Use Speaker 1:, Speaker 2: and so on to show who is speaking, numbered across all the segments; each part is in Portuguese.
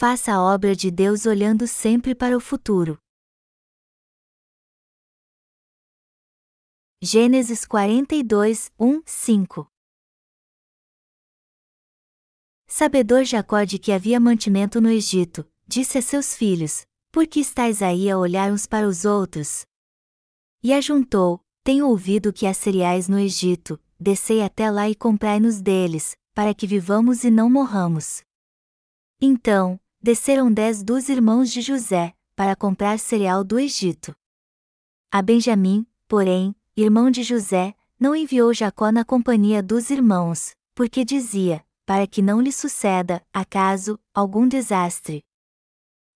Speaker 1: faça a obra de Deus olhando sempre para o futuro. Gênesis 42, 1, 5 Sabedor Jacó de que havia mantimento no Egito, disse a seus filhos: Por que estáis aí a olhar uns para os outros? E ajuntou: Tenho ouvido que há cereais no Egito, descei até lá e comprai-nos deles, para que vivamos e não morramos. Então, desceram dez dos irmãos de José, para comprar cereal do Egito. A Benjamim, porém, irmão de José, não enviou Jacó na companhia dos irmãos, porque dizia, para que não lhe suceda, acaso, algum desastre.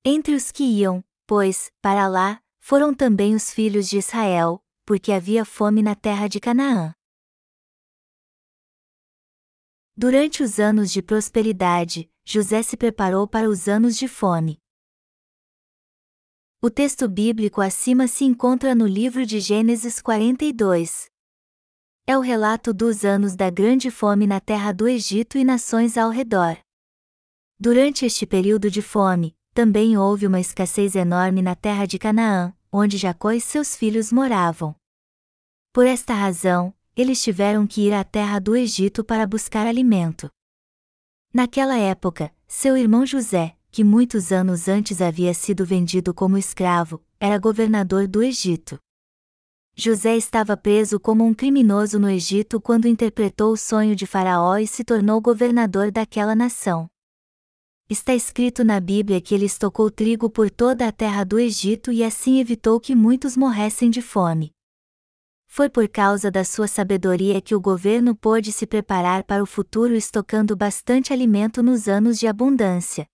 Speaker 1: Entre os que iam, pois, para lá, foram também os filhos de Israel, porque havia fome na terra de Canaã. Durante os anos de prosperidade, José se preparou para os anos de fome. O texto bíblico acima se encontra no livro de Gênesis 42. É o relato dos anos da grande fome na terra do Egito e nações ao redor. Durante este período de fome, também houve uma escassez enorme na terra de Canaã, onde Jacó e seus filhos moravam. Por esta razão, eles tiveram que ir à terra do Egito para buscar alimento. Naquela época, seu irmão José, que muitos anos antes havia sido vendido como escravo, era governador do Egito. José estava preso como um criminoso no Egito quando interpretou o sonho de Faraó e se tornou governador daquela nação. Está escrito na Bíblia que ele estocou trigo por toda a terra do Egito e assim evitou que muitos morressem de fome. Foi por causa da sua sabedoria que o governo pôde se preparar para o futuro estocando bastante alimento nos anos de abundância.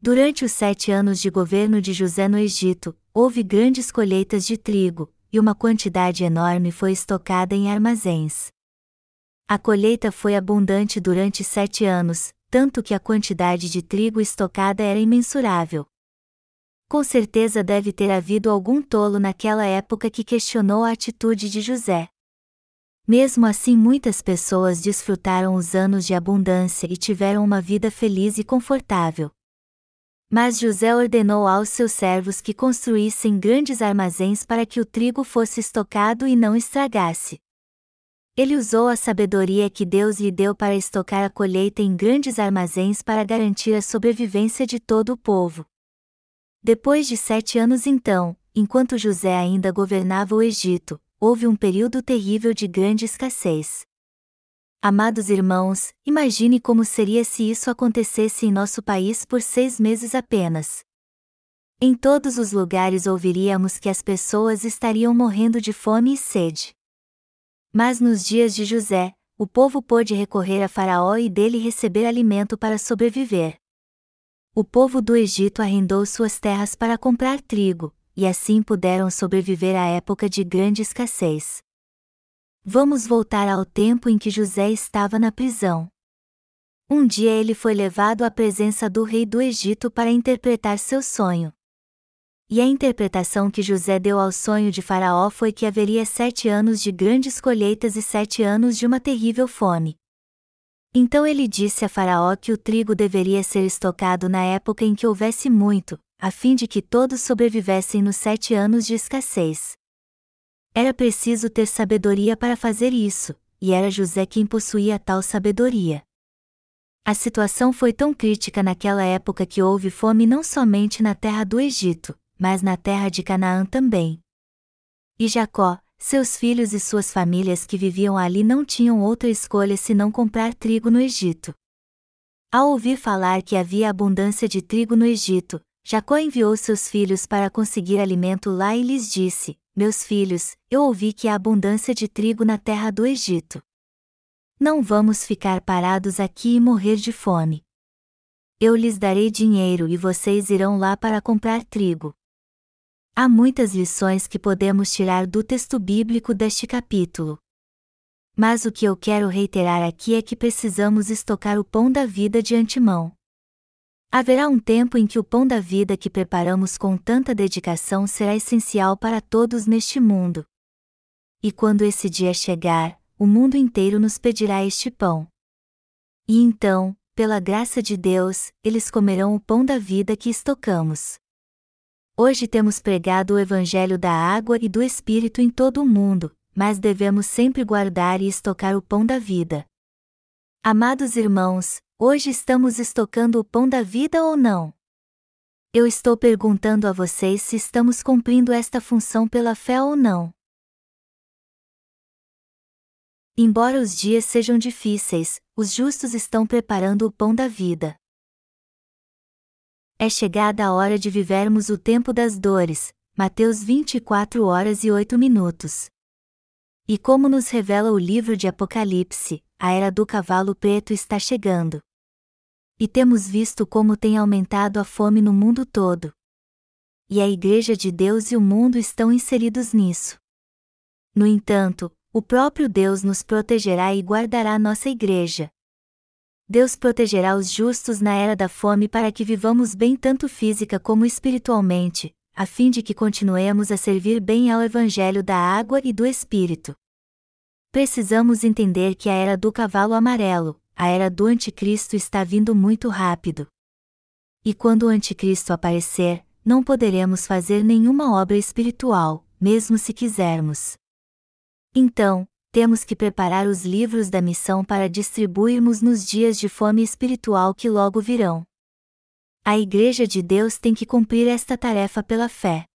Speaker 1: Durante os sete anos de governo de José no Egito, houve grandes colheitas de trigo, e uma quantidade enorme foi estocada em armazéns. A colheita foi abundante durante sete anos, tanto que a quantidade de trigo estocada era imensurável. Com certeza deve ter havido algum tolo naquela época que questionou a atitude de José. Mesmo assim, muitas pessoas desfrutaram os anos de abundância e tiveram uma vida feliz e confortável. Mas José ordenou aos seus servos que construíssem grandes armazéns para que o trigo fosse estocado e não estragasse. Ele usou a sabedoria que Deus lhe deu para estocar a colheita em grandes armazéns para garantir a sobrevivência de todo o povo. Depois de sete anos então, enquanto José ainda governava o Egito, houve um período terrível de grande escassez. Amados irmãos, imagine como seria se isso acontecesse em nosso país por seis meses apenas. Em todos os lugares ouviríamos que as pessoas estariam morrendo de fome e sede. Mas nos dias de José, o povo pôde recorrer a Faraó e dele receber alimento para sobreviver. O povo do Egito arrendou suas terras para comprar trigo, e assim puderam sobreviver à época de grande escassez. Vamos voltar ao tempo em que José estava na prisão. Um dia ele foi levado à presença do rei do Egito para interpretar seu sonho. E a interpretação que José deu ao sonho de Faraó foi que haveria sete anos de grandes colheitas e sete anos de uma terrível fome. Então ele disse a Faraó que o trigo deveria ser estocado na época em que houvesse muito, a fim de que todos sobrevivessem nos sete anos de escassez. Era preciso ter sabedoria para fazer isso, e era José quem possuía tal sabedoria. A situação foi tão crítica naquela época que houve fome não somente na terra do Egito, mas na terra de Canaã também. E Jacó, seus filhos e suas famílias que viviam ali não tinham outra escolha senão comprar trigo no Egito. Ao ouvir falar que havia abundância de trigo no Egito, Jacó enviou seus filhos para conseguir alimento lá e lhes disse: Meus filhos, eu ouvi que há abundância de trigo na terra do Egito. Não vamos ficar parados aqui e morrer de fome. Eu lhes darei dinheiro e vocês irão lá para comprar trigo. Há muitas lições que podemos tirar do texto bíblico deste capítulo. Mas o que eu quero reiterar aqui é que precisamos estocar o pão da vida de antemão. Haverá um tempo em que o pão da vida que preparamos com tanta dedicação será essencial para todos neste mundo. E quando esse dia chegar, o mundo inteiro nos pedirá este pão. E então, pela graça de Deus, eles comerão o pão da vida que estocamos. Hoje temos pregado o Evangelho da água e do Espírito em todo o mundo, mas devemos sempre guardar e estocar o pão da vida. Amados irmãos, hoje estamos estocando o pão da vida ou não? Eu estou perguntando a vocês se estamos cumprindo esta função pela fé ou não. Embora os dias sejam difíceis, os justos estão preparando o pão da vida. É chegada a hora de vivermos o tempo das dores. Mateus 24 horas e 8 minutos. E como nos revela o livro de Apocalipse, a era do cavalo preto está chegando. E temos visto como tem aumentado a fome no mundo todo. E a Igreja de Deus e o mundo estão inseridos nisso. No entanto, o próprio Deus nos protegerá e guardará nossa Igreja. Deus protegerá os justos na era da fome para que vivamos bem tanto física como espiritualmente, a fim de que continuemos a servir bem ao Evangelho da água e do Espírito. Precisamos entender que a era do cavalo amarelo, a era do Anticristo está vindo muito rápido. E quando o Anticristo aparecer, não poderemos fazer nenhuma obra espiritual, mesmo se quisermos. Então, temos que preparar os livros da missão para distribuirmos nos dias de fome espiritual que logo virão. A Igreja de Deus tem que cumprir esta tarefa pela fé.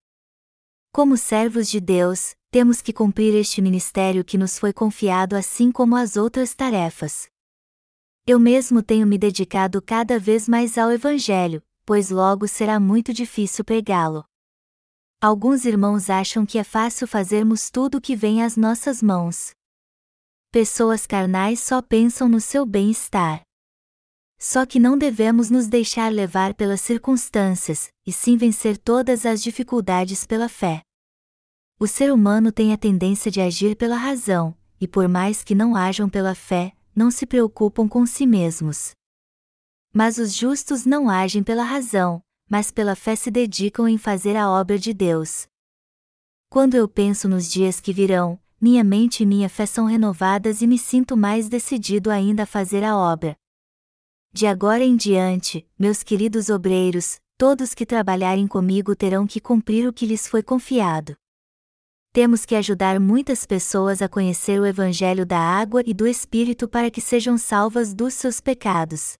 Speaker 1: Como servos de Deus, temos que cumprir este ministério que nos foi confiado assim como as outras tarefas. Eu mesmo tenho me dedicado cada vez mais ao Evangelho, pois logo será muito difícil pregá-lo. Alguns irmãos acham que é fácil fazermos tudo o que vem às nossas mãos. Pessoas carnais só pensam no seu bem-estar. Só que não devemos nos deixar levar pelas circunstâncias, e sim vencer todas as dificuldades pela fé. O ser humano tem a tendência de agir pela razão, e por mais que não ajam pela fé, não se preocupam com si mesmos. Mas os justos não agem pela razão, mas pela fé se dedicam em fazer a obra de Deus. Quando eu penso nos dias que virão, minha mente e minha fé são renovadas e me sinto mais decidido ainda a fazer a obra. De agora em diante, meus queridos obreiros, todos que trabalharem comigo terão que cumprir o que lhes foi confiado temos que ajudar muitas pessoas a conhecer o Evangelho da água e do Espírito para que sejam salvas dos seus pecados.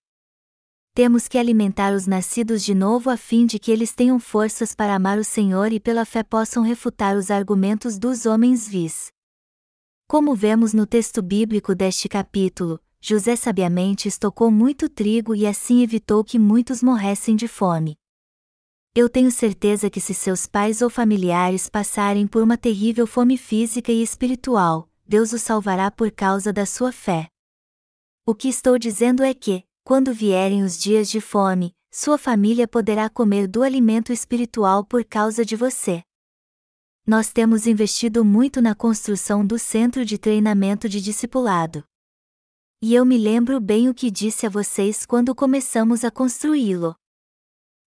Speaker 1: Temos que alimentar os nascidos de novo a fim de que eles tenham forças para amar o Senhor e pela fé possam refutar os argumentos dos homens vis. Como vemos no texto bíblico deste capítulo, José sabiamente estocou muito trigo e assim evitou que muitos morressem de fome eu tenho certeza que se seus pais ou familiares passarem por uma terrível fome física e espiritual, Deus os salvará por causa da sua fé. O que estou dizendo é que, quando vierem os dias de fome, sua família poderá comer do alimento espiritual por causa de você. Nós temos investido muito na construção do centro de treinamento de discipulado. E eu me lembro bem o que disse a vocês quando começamos a construí-lo.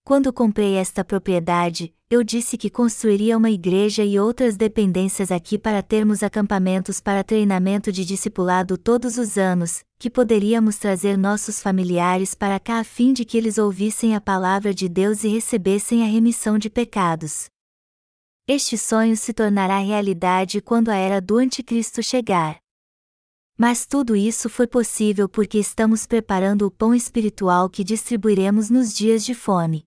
Speaker 1: Quando comprei esta propriedade, eu disse que construiria uma igreja e outras dependências aqui para termos acampamentos para treinamento de discipulado todos os anos, que poderíamos trazer nossos familiares para cá a fim de que eles ouvissem a palavra de Deus e recebessem a remissão de pecados. Este sonho se tornará realidade quando a era do Anticristo chegar. Mas tudo isso foi possível porque estamos preparando o pão espiritual que distribuiremos nos dias de fome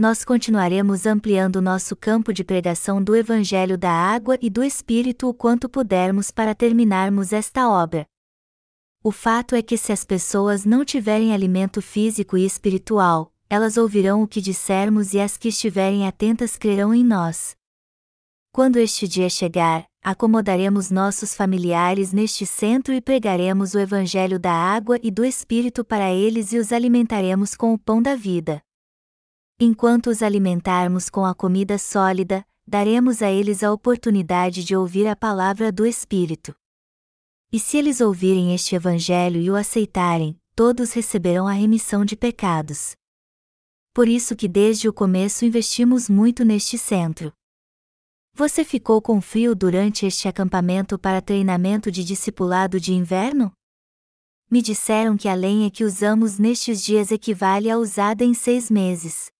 Speaker 1: nós continuaremos ampliando nosso campo de pregação do Evangelho da Água e do Espírito o quanto pudermos para terminarmos esta obra. O fato é que se as pessoas não tiverem alimento físico e espiritual, elas ouvirão o que dissermos e as que estiverem atentas crerão em nós. Quando este dia chegar, acomodaremos nossos familiares neste centro e pregaremos o Evangelho da água e do Espírito para eles e os alimentaremos com o pão da vida. Enquanto os alimentarmos com a comida sólida, daremos a eles a oportunidade de ouvir a palavra do Espírito. E se eles ouvirem este Evangelho e o aceitarem, todos receberão a remissão de pecados. Por isso que desde o começo investimos muito neste centro. Você ficou com frio durante este acampamento para treinamento de discipulado de inverno? me disseram que a lenha que usamos nestes dias equivale à usada em seis meses.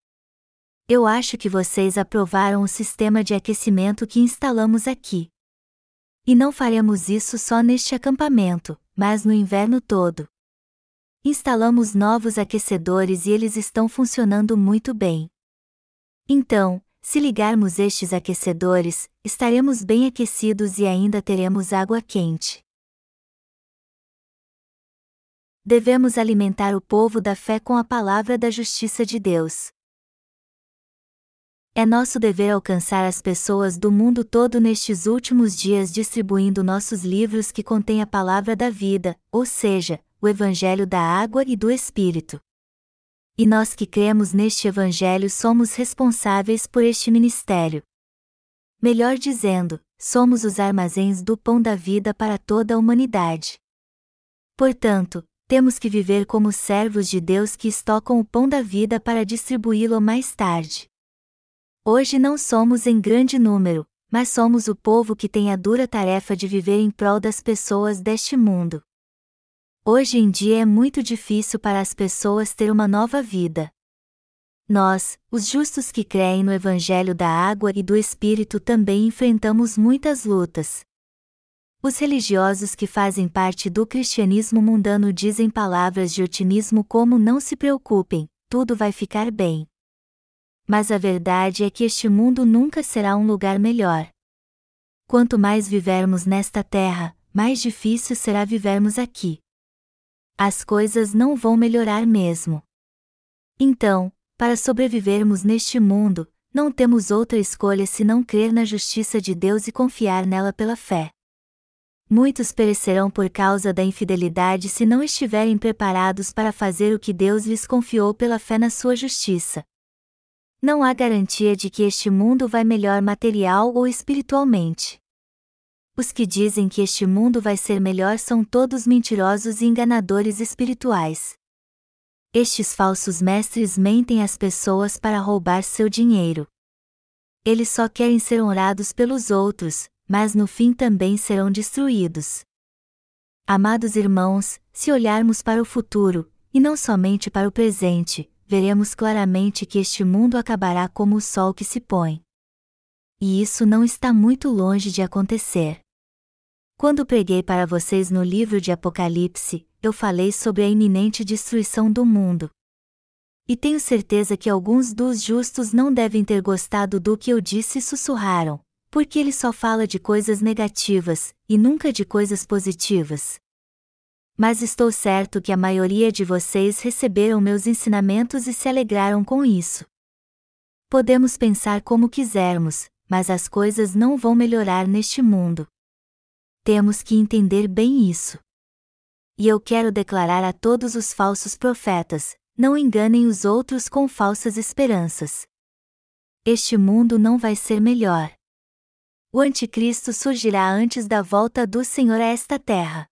Speaker 1: Eu acho que vocês aprovaram o sistema de aquecimento que instalamos aqui. E não faremos isso só neste acampamento, mas no inverno todo. Instalamos novos aquecedores e eles estão funcionando muito bem. Então, se ligarmos estes aquecedores, estaremos bem aquecidos e ainda teremos água quente. Devemos alimentar o povo da fé com a palavra da justiça de Deus. É nosso dever alcançar as pessoas do mundo todo nestes últimos dias distribuindo nossos livros que contêm a palavra da vida, ou seja, o Evangelho da água e do Espírito. E nós que cremos neste Evangelho somos responsáveis por este ministério. Melhor dizendo, somos os armazéns do pão da vida para toda a humanidade. Portanto, temos que viver como servos de Deus que estocam o pão da vida para distribuí-lo mais tarde. Hoje não somos em grande número, mas somos o povo que tem a dura tarefa de viver em prol das pessoas deste mundo. Hoje em dia é muito difícil para as pessoas ter uma nova vida. Nós, os justos que creem no Evangelho da Água e do Espírito, também enfrentamos muitas lutas. Os religiosos que fazem parte do cristianismo mundano dizem palavras de otimismo como não se preocupem, tudo vai ficar bem mas a verdade é que este mundo nunca será um lugar melhor. Quanto mais vivermos nesta terra, mais difícil será vivermos aqui. As coisas não vão melhorar mesmo. Então, para sobrevivermos neste mundo, não temos outra escolha senão crer na justiça de Deus e confiar nela pela fé. Muitos perecerão por causa da infidelidade se não estiverem preparados para fazer o que Deus lhes confiou pela fé na sua justiça não há garantia de que este mundo vai melhor material ou espiritualmente. Os que dizem que este mundo vai ser melhor são todos mentirosos e enganadores espirituais. Estes falsos mestres mentem às pessoas para roubar seu dinheiro. Eles só querem ser honrados pelos outros, mas no fim também serão destruídos. Amados irmãos, se olharmos para o futuro, e não somente para o presente, veremos claramente que este mundo acabará como o sol que se põe. E isso não está muito longe de acontecer. Quando preguei para vocês no livro de Apocalipse, eu falei sobre a iminente destruição do mundo. E tenho certeza que alguns dos justos não devem ter gostado do que eu disse e sussurraram, porque ele só fala de coisas negativas, e nunca de coisas positivas mas estou certo que a maioria de vocês receberam meus ensinamentos e se alegraram com isso. Podemos pensar como quisermos, mas as coisas não vão melhorar neste mundo. Temos que entender bem isso. E eu quero declarar a todos os falsos profetas: não enganem os outros com falsas esperanças. Este mundo não vai ser melhor. O Anticristo surgirá antes da volta do Senhor a esta terra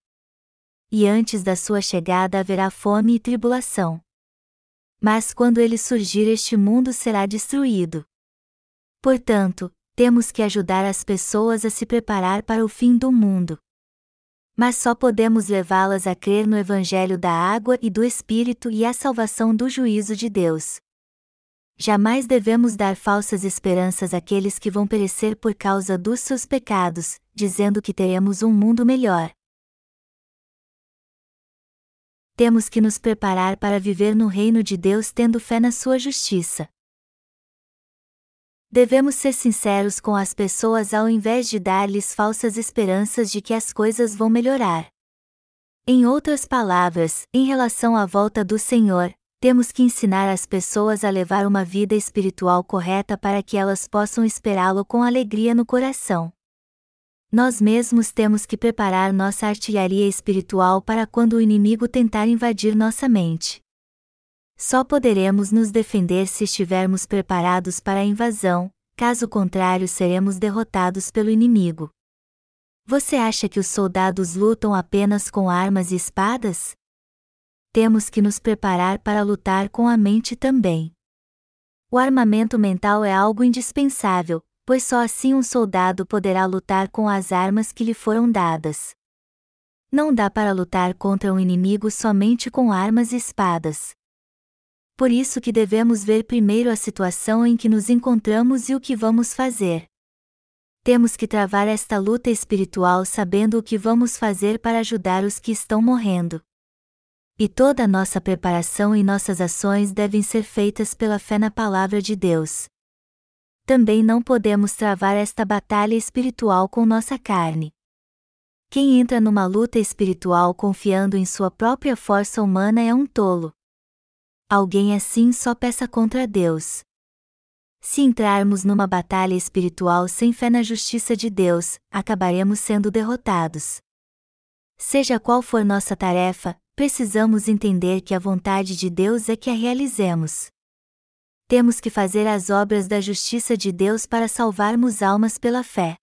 Speaker 1: e antes da sua chegada haverá fome e tribulação. Mas quando ele surgir, este mundo será destruído. Portanto, temos que ajudar as pessoas a se preparar para o fim do mundo. Mas só podemos levá-las a crer no Evangelho da água e do Espírito e à salvação do juízo de Deus. Jamais devemos dar falsas esperanças àqueles que vão perecer por causa dos seus pecados, dizendo que teremos um mundo melhor temos que nos preparar para viver no reino de Deus tendo fé na sua justiça. Devemos ser sinceros com as pessoas ao invés de dar-lhes falsas esperanças de que as coisas vão melhorar. Em outras palavras, em relação à volta do Senhor, temos que ensinar as pessoas a levar uma vida espiritual correta para que elas possam esperá-lo com alegria no coração. Nós mesmos temos que preparar nossa artilharia espiritual para quando o inimigo tentar invadir nossa mente. Só poderemos nos defender se estivermos preparados para a invasão, caso contrário, seremos derrotados pelo inimigo. Você acha que os soldados lutam apenas com armas e espadas? Temos que nos preparar para lutar com a mente também. O armamento mental é algo indispensável, pois só assim um soldado poderá lutar com as armas que lhe foram dadas. Não dá para lutar contra um inimigo somente com armas e espadas. Por isso que devemos ver primeiro a situação em que nos encontramos e o que vamos fazer. Temos que travar esta luta espiritual sabendo o que vamos fazer para ajudar os que estão morrendo. E toda a nossa preparação e nossas ações devem ser feitas pela fé na palavra de Deus. Também não podemos travar esta batalha espiritual com nossa carne. Quem entra numa luta espiritual confiando em sua própria força humana é um tolo. Alguém assim só peça contra Deus. Se entrarmos numa batalha espiritual sem fé na justiça de Deus, acabaremos sendo derrotados. Seja qual for nossa tarefa, precisamos entender que a vontade de Deus é que a realizemos. Temos que fazer as obras da justiça de Deus para salvarmos almas pela fé.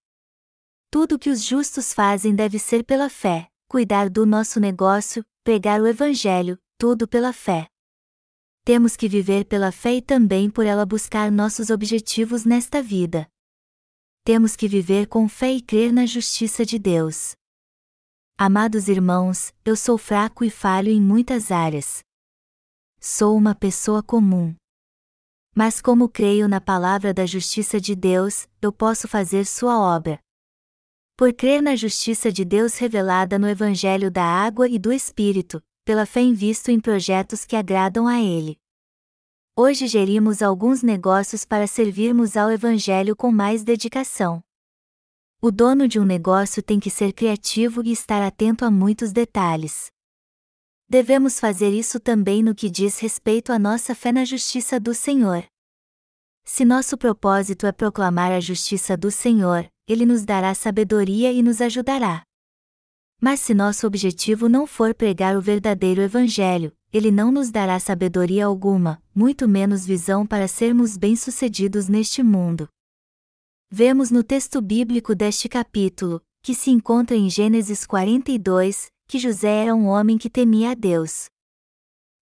Speaker 1: Tudo que os justos fazem deve ser pela fé, cuidar do nosso negócio, pregar o Evangelho, tudo pela fé temos que viver pela fé e também por ela buscar nossos objetivos nesta vida. Temos que viver com fé e crer na justiça de Deus. Amados irmãos, eu sou fraco e falho em muitas áreas. Sou uma pessoa comum. Mas como creio na palavra da justiça de Deus, eu posso fazer sua obra. Por crer na justiça de Deus revelada no Evangelho da Água e do Espírito, pela fé invisto em projetos que agradam a Ele. Hoje gerimos alguns negócios para servirmos ao Evangelho com mais dedicação. O dono de um negócio tem que ser criativo e estar atento a muitos detalhes. Devemos fazer isso também no que diz respeito à nossa fé na justiça do Senhor. Se nosso propósito é proclamar a justiça do Senhor, Ele nos dará sabedoria e nos ajudará. Mas se nosso objetivo não for pregar o verdadeiro Evangelho, ele não nos dará sabedoria alguma, muito menos visão para sermos bem-sucedidos neste mundo. Vemos no texto bíblico deste capítulo, que se encontra em Gênesis 42, que José era um homem que temia a Deus.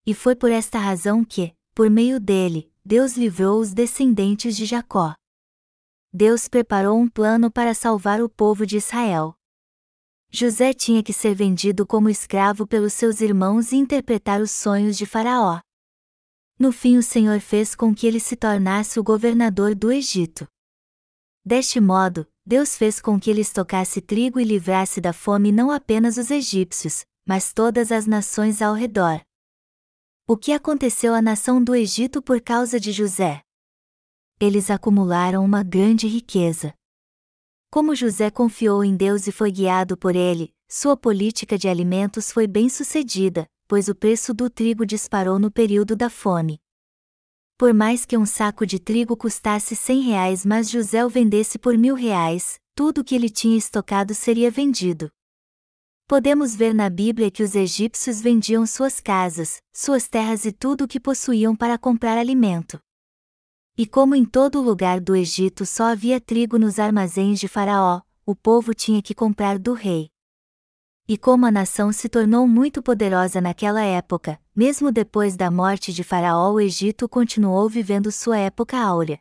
Speaker 1: E foi por esta razão que, por meio dele, Deus livrou os descendentes de Jacó. Deus preparou um plano para salvar o povo de Israel. José tinha que ser vendido como escravo pelos seus irmãos e interpretar os sonhos de Faraó. No fim, o Senhor fez com que ele se tornasse o governador do Egito. Deste modo, Deus fez com que ele estocasse trigo e livrasse da fome não apenas os egípcios, mas todas as nações ao redor. O que aconteceu à nação do Egito por causa de José? Eles acumularam uma grande riqueza. Como José confiou em Deus e foi guiado por ele, sua política de alimentos foi bem sucedida, pois o preço do trigo disparou no período da fome. Por mais que um saco de trigo custasse cem reais, mas José o vendesse por mil reais, tudo o que ele tinha estocado seria vendido. Podemos ver na Bíblia que os egípcios vendiam suas casas, suas terras e tudo o que possuíam para comprar alimento. E como em todo lugar do Egito só havia trigo nos armazéns de Faraó, o povo tinha que comprar do rei. E como a nação se tornou muito poderosa naquela época, mesmo depois da morte de Faraó, o Egito continuou vivendo sua época áurea.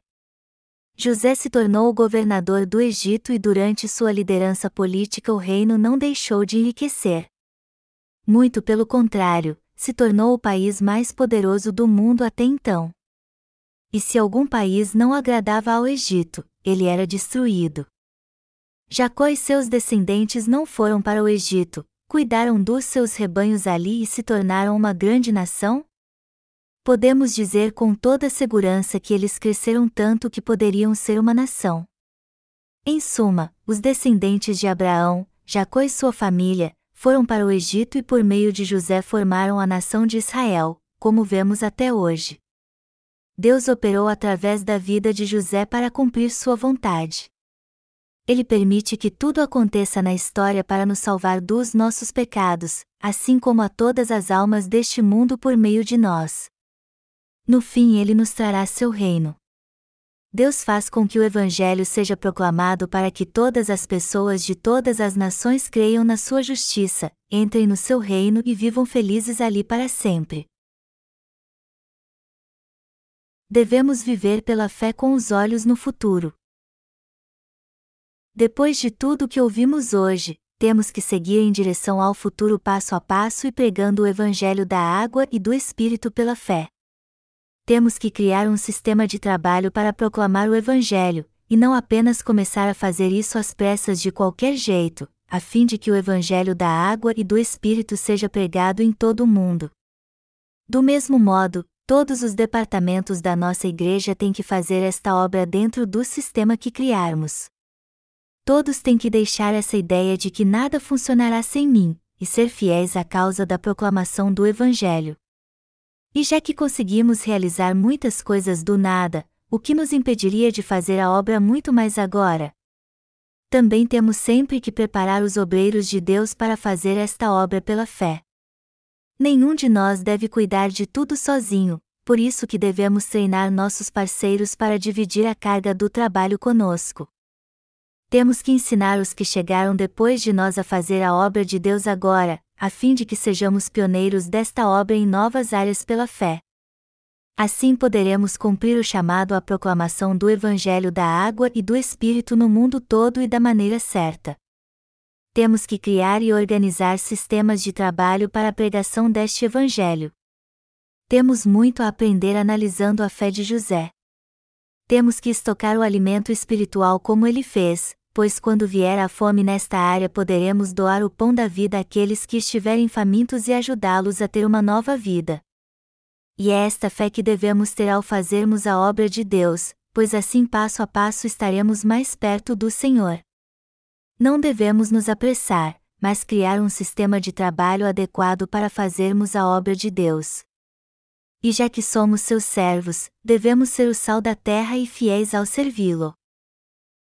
Speaker 1: José se tornou o governador do Egito e durante sua liderança política o reino não deixou de enriquecer. Muito pelo contrário, se tornou o país mais poderoso do mundo até então. E se algum país não agradava ao Egito, ele era destruído. Jacó e seus descendentes não foram para o Egito, cuidaram dos seus rebanhos ali e se tornaram uma grande nação? Podemos dizer com toda segurança que eles cresceram tanto que poderiam ser uma nação. Em suma, os descendentes de Abraão, Jacó e sua família, foram para o Egito e por meio de José formaram a nação de Israel, como vemos até hoje. Deus operou através da vida de José para cumprir sua vontade. Ele permite que tudo aconteça na história para nos salvar dos nossos pecados, assim como a todas as almas deste mundo por meio de nós. No fim, ele nos trará seu reino. Deus faz com que o Evangelho seja proclamado para que todas as pessoas de todas as nações creiam na sua justiça, entrem no seu reino e vivam felizes ali para sempre devemos viver pela fé com os olhos no futuro. Depois de tudo que ouvimos hoje, temos que seguir em direção ao futuro passo a passo e pregando o Evangelho da água e do Espírito pela fé. Temos que criar um sistema de trabalho para proclamar o Evangelho, e não apenas começar a fazer isso às pressas de qualquer jeito, a fim de que o Evangelho da água e do Espírito seja pregado em todo o mundo. Do mesmo modo, todos os departamentos da nossa igreja têm que fazer esta obra dentro do sistema que criarmos. Todos têm que deixar essa ideia de que nada funcionará sem mim, e ser fiéis à causa da proclamação do Evangelho. E já que conseguimos realizar muitas coisas do nada, o que nos impediria de fazer a obra muito mais agora? Também temos sempre que preparar os obreiros de Deus para fazer esta obra pela fé. Nenhum de nós deve cuidar de tudo sozinho, por isso que devemos treinar nossos parceiros para dividir a carga do trabalho conosco temos que ensinar os que chegaram depois de nós a fazer a obra de Deus agora, a fim de que sejamos pioneiros desta obra em novas áreas pela fé. Assim poderemos cumprir o chamado à proclamação do Evangelho da água e do Espírito no mundo todo e da maneira certa. Temos que criar e organizar sistemas de trabalho para a pregação deste Evangelho. Temos muito a aprender analisando a fé de José. Temos que estocar o alimento espiritual como ele fez, pois quando vier a fome nesta área poderemos doar o pão da vida àqueles que estiverem famintos e ajudá-los a ter uma nova vida. E é esta fé que devemos ter ao fazermos a obra de Deus, pois assim passo a passo estaremos mais perto do Senhor. Não devemos nos apressar, mas criar um sistema de trabalho adequado para fazermos a obra de Deus. E já que somos seus servos, devemos ser o sal da terra e fiéis ao servi-lo.